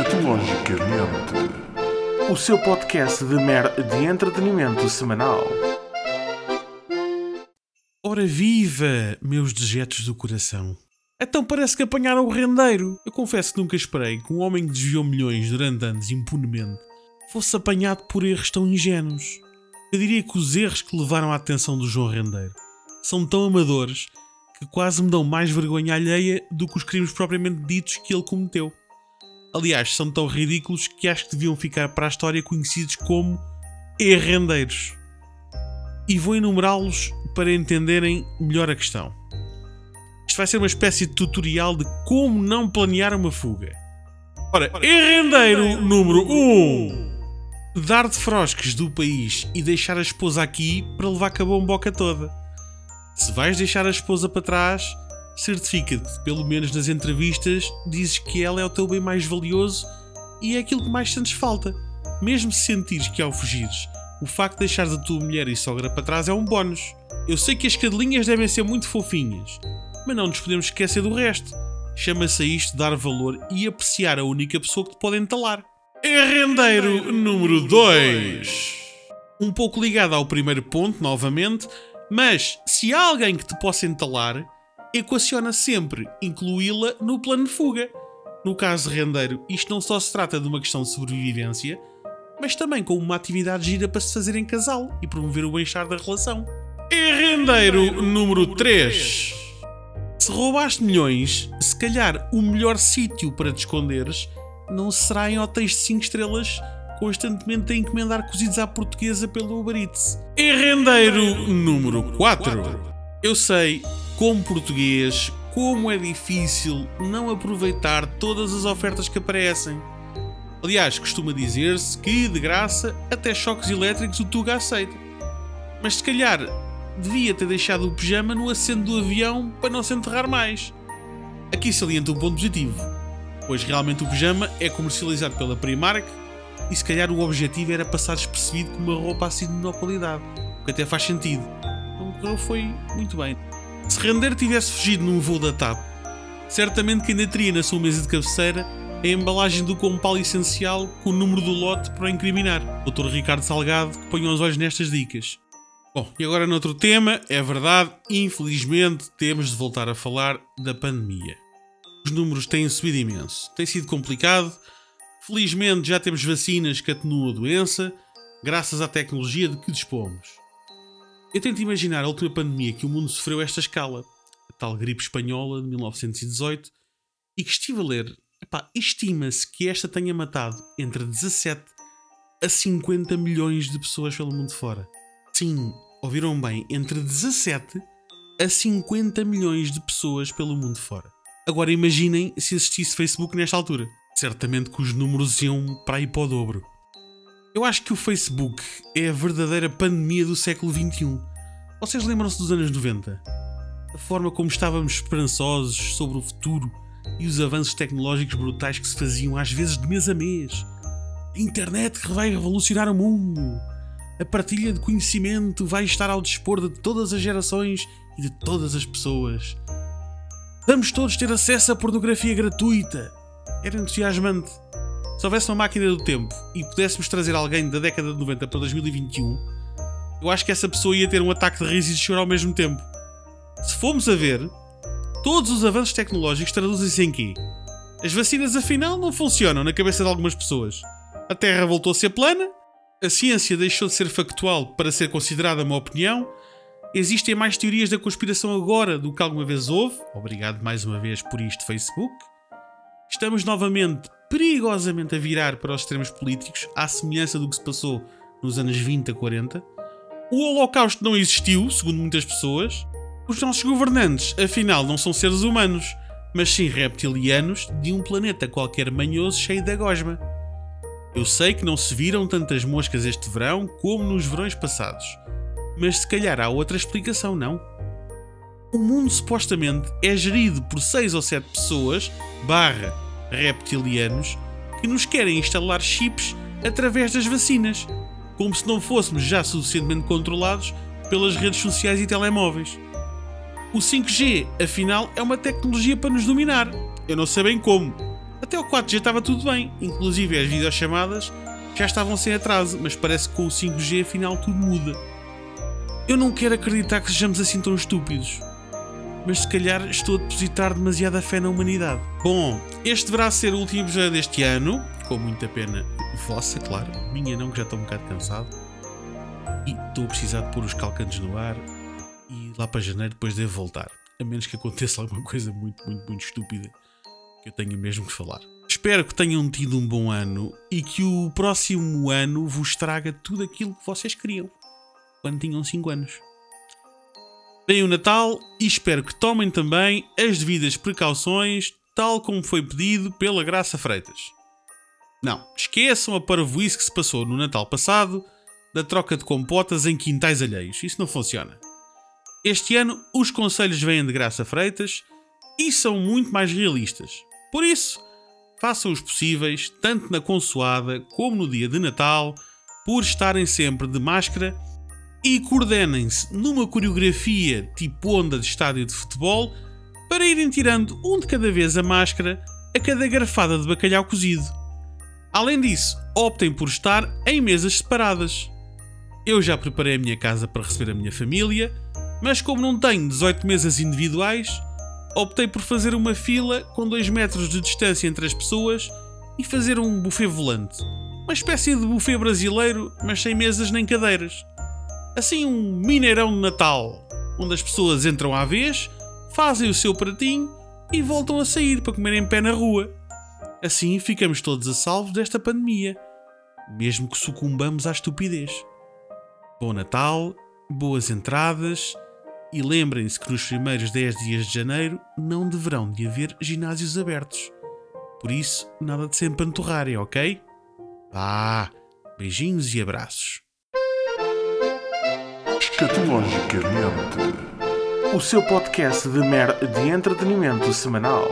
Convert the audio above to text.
Escatologicamente. O seu podcast de mer de entretenimento semanal. Ora viva, meus dejetos do coração. Então parece que apanharam o rendeiro. Eu confesso que nunca esperei que um homem que desviou milhões durante anos impunemente fosse apanhado por erros tão ingênuos. Eu diria que os erros que levaram à atenção do João Rendeiro são tão amadores que quase me dão mais vergonha alheia do que os crimes propriamente ditos que ele cometeu. Aliás, são tão ridículos que acho que deviam ficar para a história conhecidos como errendeiros. E vou enumerá-los para entenderem melhor a questão. Isto vai ser uma espécie de tutorial de como não planear uma fuga. Ora, errendeiro número 1. Um. Dar de frosques do país e deixar a esposa aqui para levar com a bomboca toda. Se vais deixar a esposa para trás, certifica-te, pelo menos nas entrevistas, dizes que ela é o teu bem mais valioso e é aquilo que mais sentes falta. Mesmo se sentires que ao fugires, o facto de deixares a tua mulher e sogra para trás é um bónus. Eu sei que as cadelinhas devem ser muito fofinhas, mas não nos podemos esquecer do resto. Chama-se a isto dar valor e apreciar a única pessoa que te pode entalar. Rendeiro número 2. Um pouco ligado ao primeiro ponto, novamente, mas se há alguém que te possa entalar, equaciona sempre incluí-la no plano de fuga. No caso de rendeiro, isto não só se trata de uma questão de sobrevivência, mas também com uma atividade gira para se fazer em casal e promover o bem-estar da relação. E rendeiro número 3. Se roubaste milhões, se calhar o melhor sítio para te esconderes não será em hotéis de 5 estrelas constantemente a encomendar cozidos à portuguesa pelo Uber Eats. E rendeiro número 4. Eu sei, como português, como é difícil não aproveitar todas as ofertas que aparecem. Aliás, costuma dizer-se que, de graça, até choques elétricos o Tuga aceita. Mas se calhar devia ter deixado o pijama no assento do avião para não se enterrar mais. Aqui salienta um ponto positivo, pois realmente o pijama é comercializado pela Primark e se calhar o objetivo era passar despercebido com uma roupa assim de menor qualidade, o que até faz sentido. Não foi muito bem. Se Render tivesse fugido num voo da TAP, certamente que ainda teria na sua mesa de cabeceira a embalagem do compal essencial com o número do lote para o incriminar. Dr. Ricardo Salgado que ponha os olhos nestas dicas. Bom, e agora noutro tema, é verdade, infelizmente temos de voltar a falar da pandemia. Os números têm subido imenso, tem sido complicado. Felizmente já temos vacinas que atenuam a doença, graças à tecnologia de que dispomos. Eu tento imaginar a última pandemia que o mundo sofreu esta escala, a tal gripe espanhola de 1918, e que estive a ler, estima-se que esta tenha matado entre 17 a 50 milhões de pessoas pelo mundo fora. Sim, ouviram bem, entre 17 a 50 milhões de pessoas pelo mundo fora. Agora imaginem se existisse Facebook nesta altura. Certamente que os números iam para aí para o dobro. Eu acho que o Facebook é a verdadeira pandemia do século XXI. Vocês lembram-se dos anos 90? A forma como estávamos esperançosos sobre o futuro e os avanços tecnológicos brutais que se faziam às vezes de mês a mês. A internet que vai revolucionar o mundo. A partilha de conhecimento vai estar ao dispor de todas as gerações e de todas as pessoas. Vamos todos ter acesso à pornografia gratuita. Era entusiasmante. Se houvesse uma máquina do tempo e pudéssemos trazer alguém da década de 90 para 2021, eu acho que essa pessoa ia ter um ataque de riso e de choro ao mesmo tempo. Se formos a ver, todos os avanços tecnológicos traduzem-se em quê? As vacinas afinal não funcionam na cabeça de algumas pessoas. A Terra voltou a ser plana, a ciência deixou de ser factual para ser considerada uma opinião, existem mais teorias da conspiração agora do que alguma vez houve. Obrigado mais uma vez por isto, Facebook. Estamos novamente perigosamente a virar para os extremos políticos, à semelhança do que se passou nos anos 20 a 40. O Holocausto não existiu, segundo muitas pessoas. Os nossos governantes, afinal, não são seres humanos, mas sim reptilianos de um planeta qualquer manhoso cheio de gosma. Eu sei que não se viram tantas moscas este verão como nos verões passados, mas se calhar há outra explicação, não? O mundo supostamente é gerido por 6 ou 7 pessoas, barra reptilianos que nos querem instalar chips através das vacinas, como se não fôssemos já suficientemente controlados pelas redes sociais e telemóveis. O 5G, afinal, é uma tecnologia para nos dominar. Eu não sei bem como. Até o 4G estava tudo bem, inclusive as videochamadas já estavam sem atraso, mas parece que com o 5G afinal tudo muda. Eu não quero acreditar que sejamos assim tão estúpidos, mas se calhar estou a depositar demasiada fé na humanidade. Bom, este deverá ser o último episódio deste ano, com muita pena vossa, claro, minha não, que já estou um bocado cansado. E estou a precisar de pôr os calcantes no ar e lá para janeiro depois devo voltar. A menos que aconteça alguma coisa muito, muito, muito estúpida que eu tenha mesmo que falar. Espero que tenham tido um bom ano e que o próximo ano vos traga tudo aquilo que vocês queriam quando tinham 5 anos. Deem o Natal e espero que tomem também as devidas precauções, tal como foi pedido pela Graça Freitas. Não, esqueçam a parvoíce que se passou no Natal passado da troca de compotas em quintais alheios. Isso não funciona. Este ano os conselhos vêm de Graça Freitas e são muito mais realistas. Por isso, façam os possíveis, tanto na consoada como no dia de Natal, por estarem sempre de máscara e coordenem-se numa coreografia tipo onda de estádio de futebol para irem tirando um de cada vez a máscara a cada garfada de bacalhau cozido. Além disso, optem por estar em mesas separadas. Eu já preparei a minha casa para receber a minha família, mas como não tenho 18 mesas individuais, optei por fazer uma fila com 2 metros de distância entre as pessoas e fazer um buffet volante. Uma espécie de buffet brasileiro, mas sem mesas nem cadeiras. Assim, um mineirão de Natal, onde as pessoas entram à vez, fazem o seu pratinho e voltam a sair para comer em pé na rua. Assim ficamos todos a salvo desta pandemia, mesmo que sucumbamos à estupidez. Bom Natal, boas entradas e lembrem-se que nos primeiros 10 dias de janeiro não deverão de haver ginásios abertos. Por isso, nada de se empanturrarem, ok? Vá, beijinhos e abraços. Escatologicamente. O seu podcast de mer de entretenimento semanal.